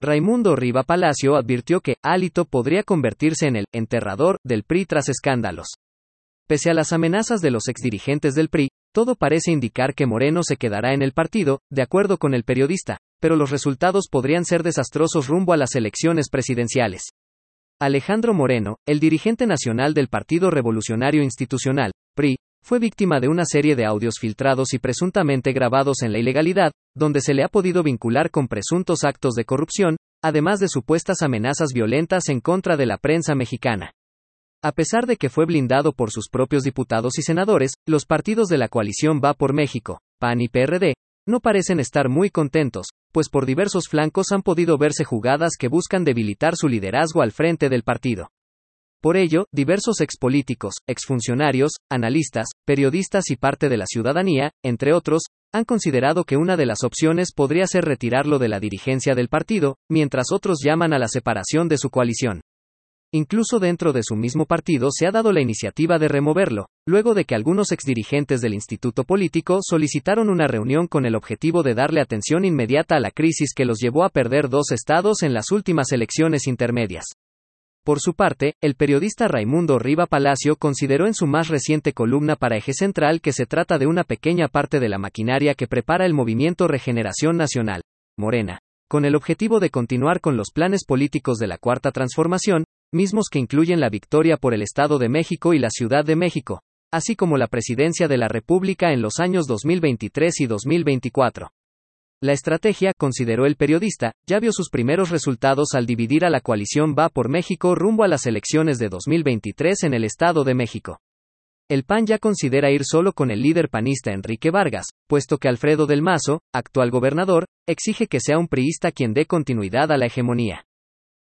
Raimundo Riva Palacio advirtió que Alito podría convertirse en el enterrador del PRI tras escándalos. Pese a las amenazas de los exdirigentes del PRI, todo parece indicar que Moreno se quedará en el partido, de acuerdo con el periodista, pero los resultados podrían ser desastrosos rumbo a las elecciones presidenciales. Alejandro Moreno, el dirigente nacional del Partido Revolucionario Institucional, PRI, fue víctima de una serie de audios filtrados y presuntamente grabados en la ilegalidad, donde se le ha podido vincular con presuntos actos de corrupción, además de supuestas amenazas violentas en contra de la prensa mexicana. A pesar de que fue blindado por sus propios diputados y senadores, los partidos de la coalición Va por México, PAN y PRD, no parecen estar muy contentos, pues por diversos flancos han podido verse jugadas que buscan debilitar su liderazgo al frente del partido. Por ello, diversos expolíticos, exfuncionarios, analistas, periodistas y parte de la ciudadanía, entre otros, han considerado que una de las opciones podría ser retirarlo de la dirigencia del partido, mientras otros llaman a la separación de su coalición. Incluso dentro de su mismo partido se ha dado la iniciativa de removerlo, luego de que algunos exdirigentes del instituto político solicitaron una reunión con el objetivo de darle atención inmediata a la crisis que los llevó a perder dos estados en las últimas elecciones intermedias. Por su parte, el periodista Raimundo Riva Palacio consideró en su más reciente columna para Eje Central que se trata de una pequeña parte de la maquinaria que prepara el movimiento Regeneración Nacional, Morena, con el objetivo de continuar con los planes políticos de la Cuarta Transformación, mismos que incluyen la victoria por el Estado de México y la Ciudad de México, así como la presidencia de la República en los años 2023 y 2024. La estrategia, consideró el periodista, ya vio sus primeros resultados al dividir a la coalición Va por México rumbo a las elecciones de 2023 en el Estado de México. El PAN ya considera ir solo con el líder panista Enrique Vargas, puesto que Alfredo del Mazo, actual gobernador, exige que sea un priista quien dé continuidad a la hegemonía.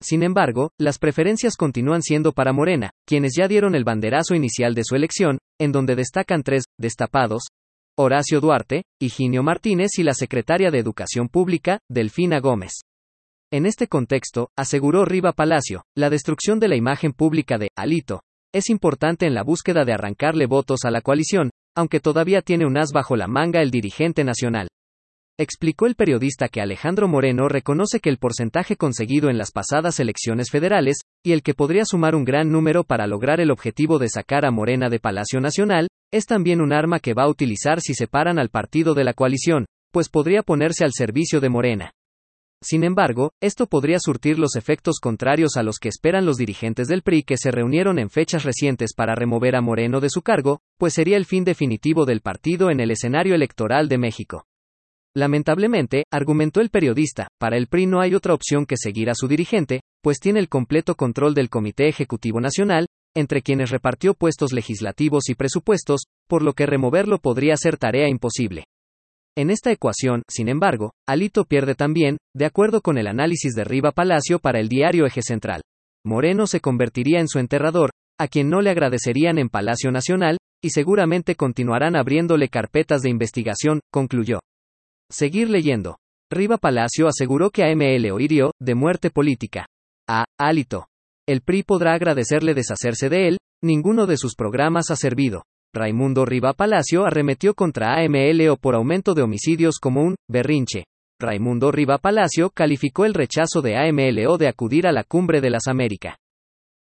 Sin embargo, las preferencias continúan siendo para Morena, quienes ya dieron el banderazo inicial de su elección, en donde destacan tres, destapados, Horacio Duarte, Higinio Martínez y la secretaria de Educación Pública, Delfina Gómez. En este contexto, aseguró Riva Palacio, la destrucción de la imagen pública de Alito es importante en la búsqueda de arrancarle votos a la coalición, aunque todavía tiene un as bajo la manga el dirigente nacional. Explicó el periodista que Alejandro Moreno reconoce que el porcentaje conseguido en las pasadas elecciones federales, y el que podría sumar un gran número para lograr el objetivo de sacar a Morena de Palacio Nacional, es también un arma que va a utilizar si separan al partido de la coalición, pues podría ponerse al servicio de Morena. Sin embargo, esto podría surtir los efectos contrarios a los que esperan los dirigentes del PRI que se reunieron en fechas recientes para remover a Moreno de su cargo, pues sería el fin definitivo del partido en el escenario electoral de México. Lamentablemente, argumentó el periodista, para el PRI no hay otra opción que seguir a su dirigente, pues tiene el completo control del Comité Ejecutivo Nacional, entre quienes repartió puestos legislativos y presupuestos, por lo que removerlo podría ser tarea imposible. En esta ecuación, sin embargo, Alito pierde también, de acuerdo con el análisis de Riva Palacio para el diario Eje Central. Moreno se convertiría en su enterrador, a quien no le agradecerían en Palacio Nacional, y seguramente continuarán abriéndole carpetas de investigación, concluyó. Seguir leyendo. Riva Palacio aseguró que AML oirió, de muerte política. A. Alito. El PRI podrá agradecerle deshacerse de él, ninguno de sus programas ha servido. Raimundo Riva Palacio arremetió contra AML o por aumento de homicidios como un berrinche. Raimundo Riva Palacio calificó el rechazo de AMLO de acudir a la cumbre de las Américas.